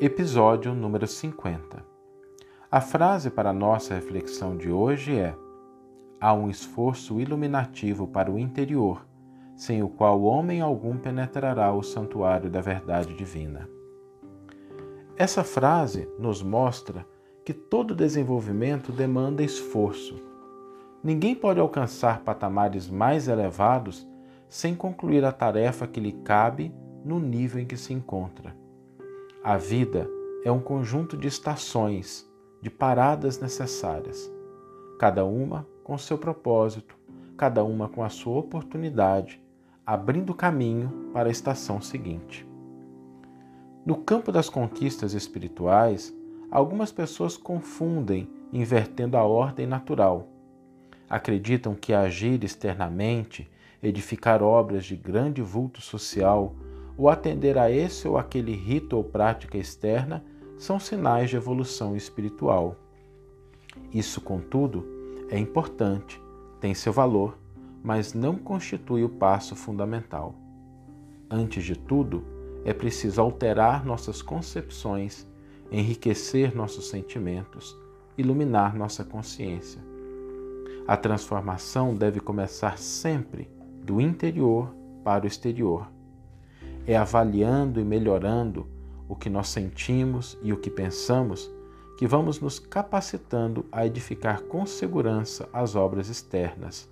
Episódio número 50. A frase para a nossa reflexão de hoje é: Há um esforço iluminativo para o interior, sem o qual homem algum penetrará o santuário da verdade divina. Essa frase nos mostra que todo desenvolvimento demanda esforço. Ninguém pode alcançar patamares mais elevados sem concluir a tarefa que lhe cabe no nível em que se encontra. A vida é um conjunto de estações, de paradas necessárias, cada uma com seu propósito, cada uma com a sua oportunidade, abrindo caminho para a estação seguinte. No campo das conquistas espirituais, algumas pessoas confundem invertendo a ordem natural. Acreditam que agir externamente, edificar obras de grande vulto social, ou atender a esse ou aquele rito ou prática externa são sinais de evolução espiritual. Isso, contudo, é importante, tem seu valor, mas não constitui o passo fundamental. Antes de tudo, é preciso alterar nossas concepções, enriquecer nossos sentimentos, iluminar nossa consciência. A transformação deve começar sempre do interior para o exterior é avaliando e melhorando o que nós sentimos e o que pensamos que vamos nos capacitando a edificar com segurança as obras externas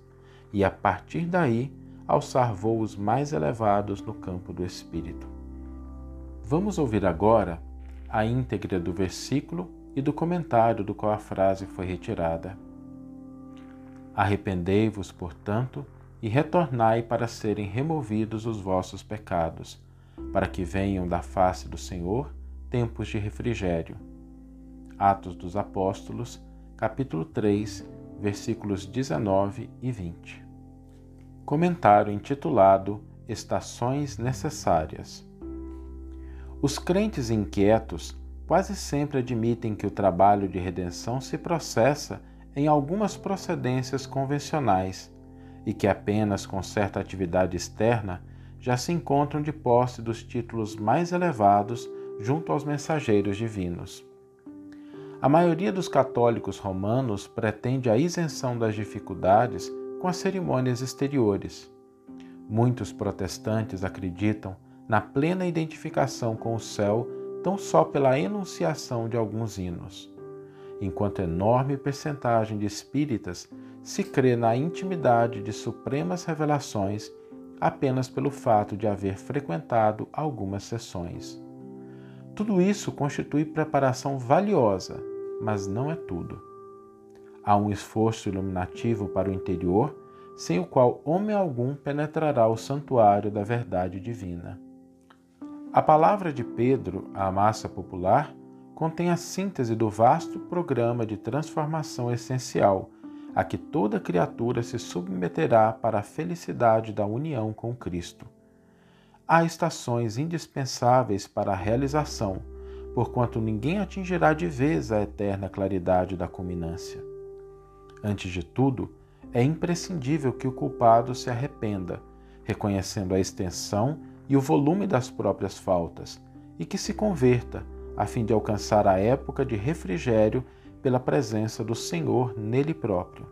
e, a partir daí, alçar voos mais elevados no campo do espírito. Vamos ouvir agora a íntegra do versículo e do comentário do qual a frase foi retirada. Arrependei-vos, portanto, e retornai para serem removidos os vossos pecados, para que venham da face do Senhor tempos de refrigério. Atos dos Apóstolos, capítulo 3, versículos 19 e 20. Comentário intitulado Estações Necessárias. Os crentes inquietos quase sempre admitem que o trabalho de redenção se processa em algumas procedências convencionais e que apenas com certa atividade externa já se encontram de posse dos títulos mais elevados junto aos mensageiros divinos. A maioria dos católicos romanos pretende a isenção das dificuldades com as cerimônias exteriores. Muitos protestantes acreditam na plena identificação com o céu tão só pela enunciação de alguns hinos, enquanto enorme percentagem de espíritas se crê na intimidade de supremas revelações apenas pelo fato de haver frequentado algumas sessões. Tudo isso constitui preparação valiosa, mas não é tudo. Há um esforço iluminativo para o interior, sem o qual homem algum penetrará o santuário da verdade divina. A palavra de Pedro à massa popular contém a síntese do vasto programa de transformação essencial a que toda criatura se submeterá para a felicidade da união com Cristo. Há estações indispensáveis para a realização, porquanto ninguém atingirá de vez a eterna claridade da culminância. Antes de tudo, é imprescindível que o culpado se arrependa, reconhecendo a extensão e o volume das próprias faltas, e que se converta, a fim de alcançar a época de refrigério pela presença do Senhor nele próprio.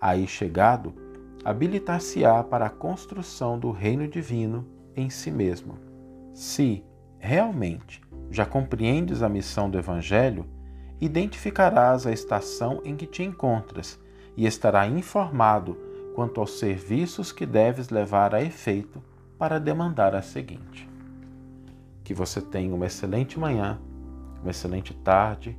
Aí chegado, habilitar-se-á para a construção do reino divino em si mesmo. Se, realmente, já compreendes a missão do Evangelho, identificarás a estação em que te encontras e estará informado quanto aos serviços que deves levar a efeito para demandar a seguinte. Que você tenha uma excelente manhã, uma excelente tarde